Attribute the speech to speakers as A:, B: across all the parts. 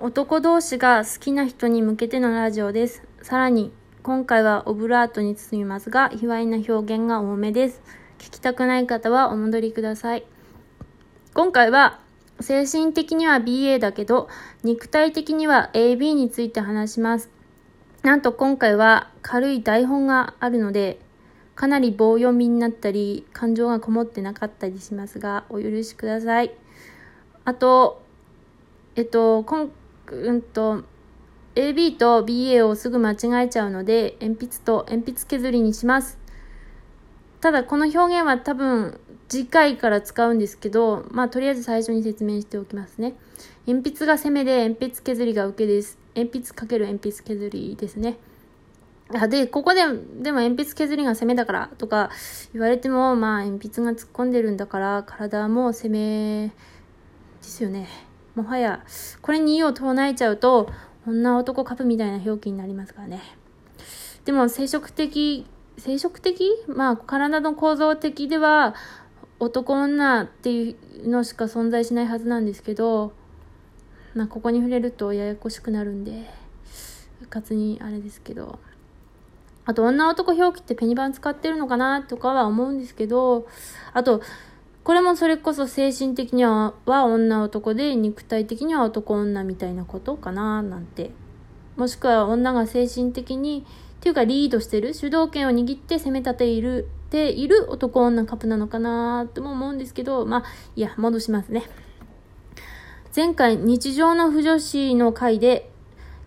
A: 男同士が好きな人に向けてのラジオです。さらに、今回はオブラートに包みますが、卑猥な表現が多めです。聞きたくない方はお戻りください。今回は、精神的には BA だけど、肉体的には AB について話します。なんと今回は軽い台本があるので、かなり棒読みになったり、感情がこもってなかったりしますが、お許しください。あと、えっと、今うんと、AB と BA をすぐ間違えちゃうので、鉛筆と鉛筆削りにします。ただ、この表現は多分、次回から使うんですけど、まあ、とりあえず最初に説明しておきますね。鉛筆が攻めで、鉛筆削りが受けです。鉛筆かける鉛筆削りですね。あで、ここで、でも鉛筆削りが攻めだからとか言われても、まあ、鉛筆が突っ込んでるんだから、体も攻めですよね。もはや、これに異を唱えちゃうと、女男カップみたいな表記になりますからね。でも、生殖的、生殖的？まあ、体の構造的では、男女っていうのしか存在しないはずなんですけど、まあ、ここに触れるとややこしくなるんで、うかつにあれですけど。あと、女男表記ってペニバン使ってるのかなとかは思うんですけど、あと、これもそれこそ精神的には女男で肉体的には男女みたいなことかななんて。もしくは女が精神的に、っていうかリードしてる、主導権を握って攻め立ている、ている男女カップなのかなとも思うんですけど、まあ、いや、戻しますね。前回、日常の不女子の回で、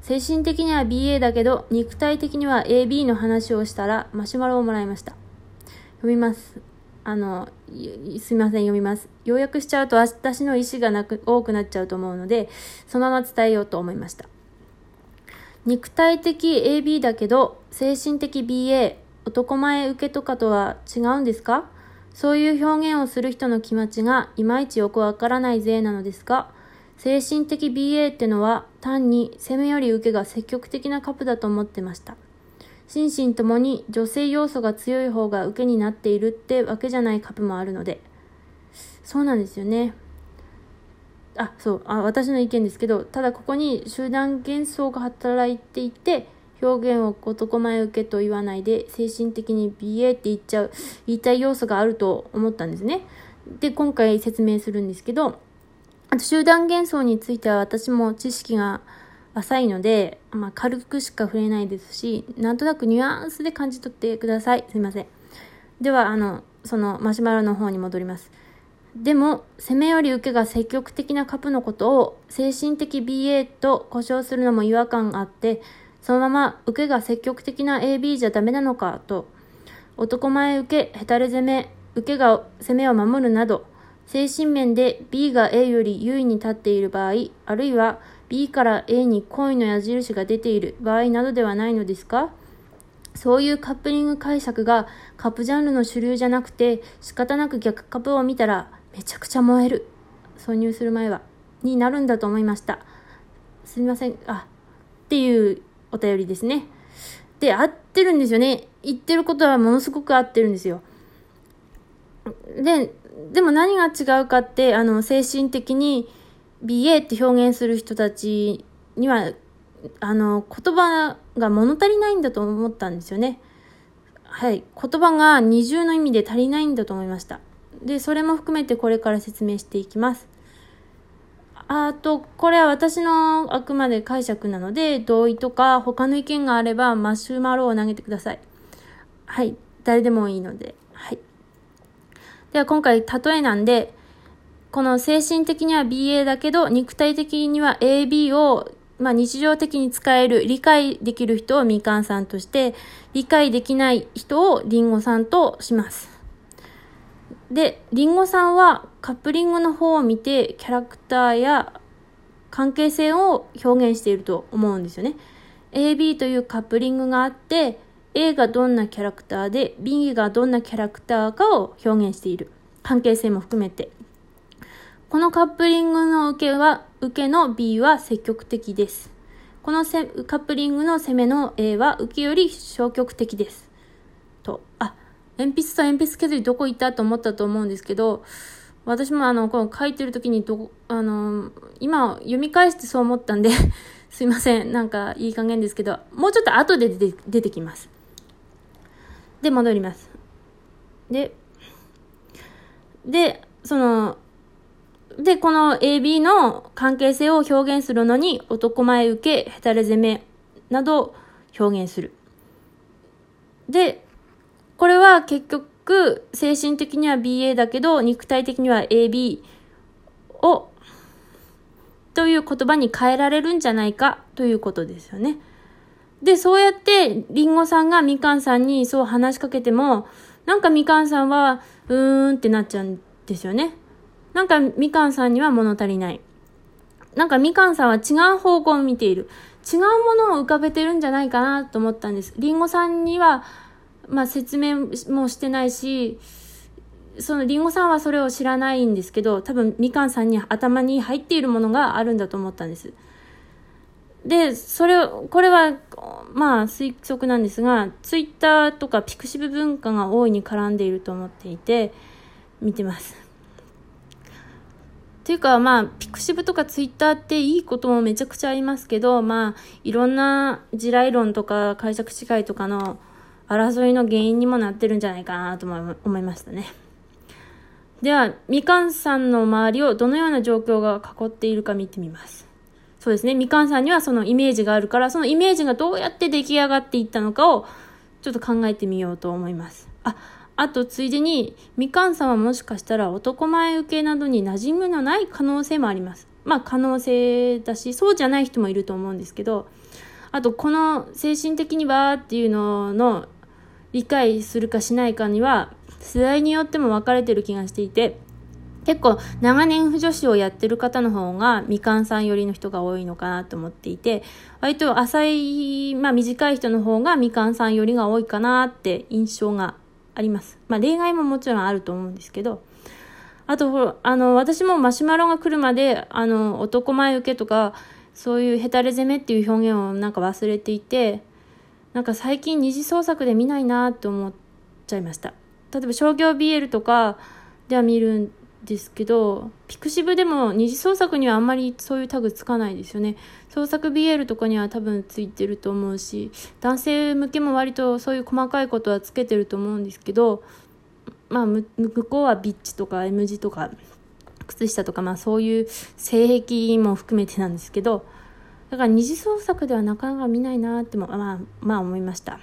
A: 精神的には BA だけど、肉体的には AB の話をしたら、マシュマロをもらいました。読みます。あの、すみません、読みます。要約しちゃうと私の意思がなく、多くなっちゃうと思うので、そのまま伝えようと思いました。肉体的 AB だけど、精神的 BA、男前受けとかとは違うんですか？そういう表現をする人の気持ちがいまいちよくわからないぜなのですが、精神的 BA ってのは単に攻めより受けが積極的なカップだと思ってました。心身ともに女性要素が強い方が受けになっているってわけじゃないカプもあるので。そうなんですよね。あ、そう、あ、私の意見ですけど、ただここに集団幻想が働いていて、表現を男前受けと言わないで、精神的に BA って言っちゃう、言いたい要素があると思ったんですね。で、今回説明するんですけど、あと集団幻想については私も知識が浅いので、まあ、軽くしか触れないですし、なんとなくニュアンスで感じ取ってください。すいません。では、あの、そのマシュマロの方に戻ります。でも、攻めより受けが積極的なカプのことを精神的 BA と呼称するのも違和感があって、そのまま受けが積極的な AB じゃダメなのかと、男前受け、ヘタレ攻め、受けが攻めを守るなど、精神面で B が A より優位に立っている場合、あるいは B から A に恋の矢印が出ている場合などではないのですか？そういうカップリング解釈がカップジャンルの主流じゃなくて仕方なく逆カップを見たらめちゃくちゃ燃える。挿入する前は。になるんだと思いました。すみません。あ、っていうお便りですね。で、合ってるんですよね。言ってることはものすごく合ってるんですよ。で、でも何が違うかって、あの、精神的に BA って表現する人たちには、あの、言葉が物足りないんだと思ったんですよね。はい。言葉が二重の意味で足りないんだと思いました。で、それも含めてこれから説明していきます。あと、これは私のあくまで解釈なので、同意とか他の意見があればマシュマロを投げてください。はい。誰でもいいので。はい。では今回例えなんで、この精神的には BA だけど、肉体的には AB を、まあ、日常的に使える、理解できる人をみかんさんとして、理解できない人をりんごさんとします。で、りんごさんはカップリングの方を見て、キャラクターや関係性を表現していると思うんですよね。AB というカップリングがあって、A がどんなキャラクターで B がどんなキャラクターかを表現している。関係性も含めて。このカップリングの受けは、受けの B は積極的です。このカップリングの攻めの A は受けより消極的です。と、あ、鉛筆と鉛筆削りどこ行ったと思ったと思うんですけど、私もあの、この書いてる時にど、あの、今読み返してそう思ったんで すいません。なんかいい加減ですけど、もうちょっと後で出てきます。で、戻ります。で、で、その、で、この AB の関係性を表現するのに、男前受け、ヘタレ攻めなど表現する。で、これは結局、精神的には BA だけど、肉体的には AB をという言葉に変えられるんじゃないかということですよね。で、そうやって、りんごさんがみかんさんにそう話しかけても、なんかみかんさんは、うーんってなっちゃうんですよね。なんかみかんさんには物足りない。なんかみかんさんは違う方向を見ている。違うものを浮かべてるんじゃないかなと思ったんです。りんごさんには、まあ説明もしてないし、そのりんごさんはそれを知らないんですけど、多分みかんさんに頭に入っているものがあるんだと思ったんです。で、それ、これは、まあ推測なんですが、ツイッターとかピクシブ文化が大いに絡んでいると思っていて、見てます。っていうか、まあ、ピクシブとかツイッターっていいこともめちゃくちゃありますけど、まあ、いろんな地雷論とか解釈違いとかの争いの原因にもなってるんじゃないかなと思いましたね。では、みかんさんの周りをどのような状況が囲っているか見てみます。そうですね。みかんさんにはそのイメージがあるから、そのイメージがどうやって出来上がっていったのかをちょっと考えてみようと思います。あ、あとついでに、みかんさんはもしかしたら男前受けなどに馴染みのない可能性もあります。まあ可能性だし、そうじゃない人もいると思うんですけど、あとこの精神的にはっていうのの理解するかしないかには世代によっても分かれてる気がしていて、結構長年不女子をやってる方の方がみかんさん寄りの人が多いのかなと思っていて、割と浅い、まあ短い人の方がみかんさん寄りが多いかなって印象があります。まあ例外ももちろんあると思うんですけど、あと、あの、私もマシュマロが来るまで、あの、男前受けとか、そういうヘタレ攻めっていう表現をなんか忘れていて、なんか最近二次創作で見ないなって思っちゃいました。例えば商業 BL とかでは見るですけど、ピクシブでも二次創作にはあんまりそういうタグつかないですよね。創作 BL とかには多分ついてると思うし、男性向けも割とそういう細かいことはつけてると思うんですけど、まあ、向こうはビッチとか M 字とか、靴下とか、まあそういう性癖も含めてなんですけど、だから二次創作ではなかなか見ないなっても、まあ、まあ思いました。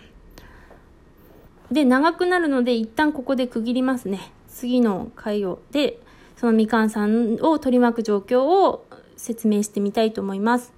A: で、長くなるので一旦ここで区切りますね。次の回を。で、そのみかんさんを取り巻く状況を説明してみたいと思います。